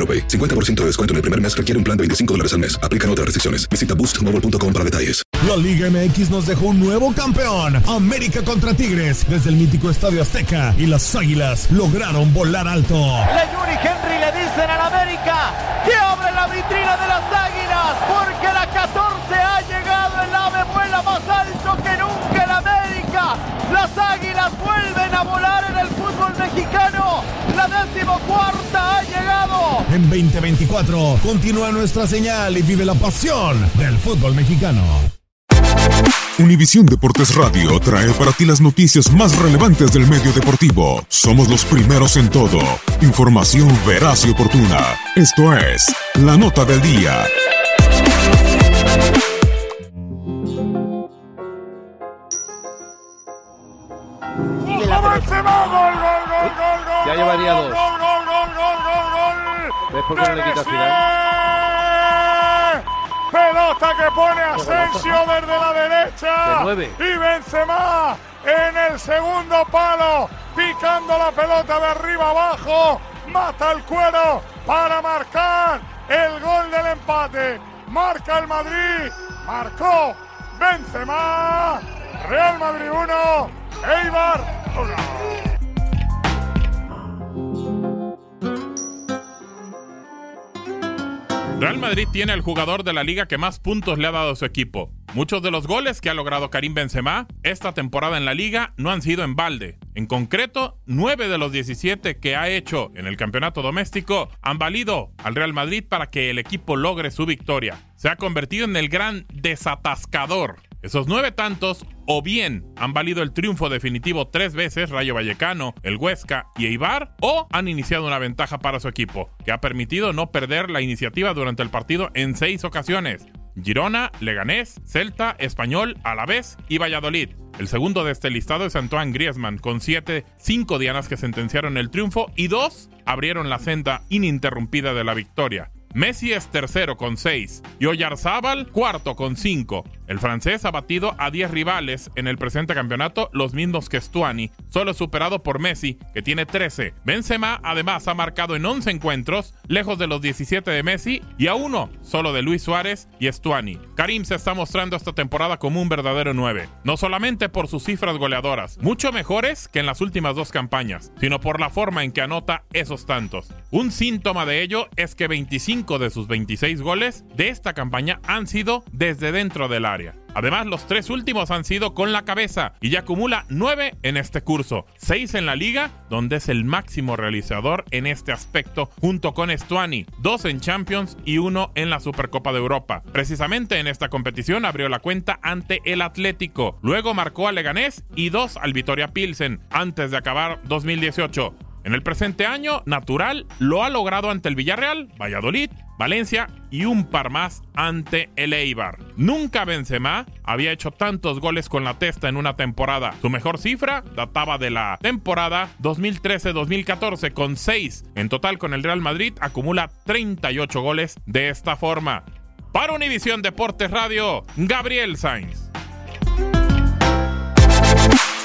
AroPay. 50% de descuento en el primer mes requiere un plan de 25 dólares al mes. Aplican otras restricciones. Visita boostmobile.com para detalles. La Liga MX nos dejó un nuevo campeón. América contra Tigres desde el mítico Estadio Azteca. Y las Águilas lograron volar alto. Le Yuri Henry le dicen al América que abre la vitrina de las Águilas porque la 14 ha llegado. El ave vuela más alto que nunca en América. Las Águilas vuelven a volar en el fútbol mexicano. La llegado. En 2024 continúa nuestra señal y vive la pasión del fútbol mexicano. Univisión Deportes Radio trae para ti las noticias más relevantes del medio deportivo. Somos los primeros en todo. Información veraz y oportuna. Esto es La Nota del Día. Ya llevaría dos. Pelota que pone Asensio desde la derecha. Y Benzema en el segundo palo. Picando la pelota de arriba abajo. Mata el cuero para marcar el gol del empate. Marca el Madrid. Marcó Benzema. Real Madrid 1. Eibar 1. Real Madrid tiene al jugador de la liga que más puntos le ha dado a su equipo. Muchos de los goles que ha logrado Karim Benzema esta temporada en la liga no han sido en balde. En concreto, 9 de los 17 que ha hecho en el campeonato doméstico han valido al Real Madrid para que el equipo logre su victoria. Se ha convertido en el gran desatascador esos nueve tantos o bien han valido el triunfo definitivo tres veces, Rayo Vallecano, el Huesca y Eibar, o han iniciado una ventaja para su equipo, que ha permitido no perder la iniciativa durante el partido en seis ocasiones. Girona, Leganés, Celta, Español, Alavés y Valladolid. El segundo de este listado es Antoine Griezmann, con siete, cinco dianas que sentenciaron el triunfo y dos abrieron la senda ininterrumpida de la victoria. Messi es tercero con 6 y Oyarzábal cuarto con 5. El francés ha batido a 10 rivales en el presente campeonato, los mismos que Stuani, solo superado por Messi, que tiene 13. Benzema además ha marcado en 11 encuentros, lejos de los 17 de Messi y a uno solo de Luis Suárez y Stuani. Karim se está mostrando esta temporada como un verdadero 9, no solamente por sus cifras goleadoras, mucho mejores que en las últimas dos campañas, sino por la forma en que anota esos tantos. Un síntoma de ello es que 25 de sus 26 goles de esta campaña han sido desde dentro del área. Además, los tres últimos han sido con la cabeza y ya acumula 9 en este curso, 6 en la liga, donde es el máximo realizador en este aspecto, junto con Stuani, 2 en Champions y 1 en la Supercopa de Europa. Precisamente en esta competición abrió la cuenta ante el Atlético, luego marcó a Leganés y 2 al Vitoria Pilsen, antes de acabar 2018. En el presente año, Natural lo ha logrado ante el Villarreal, Valladolid, Valencia y un par más ante el Eibar. Nunca Benzema había hecho tantos goles con la testa en una temporada. Su mejor cifra databa de la temporada 2013-2014 con 6. En total con el Real Madrid acumula 38 goles de esta forma. Para Univisión Deportes Radio, Gabriel Sainz.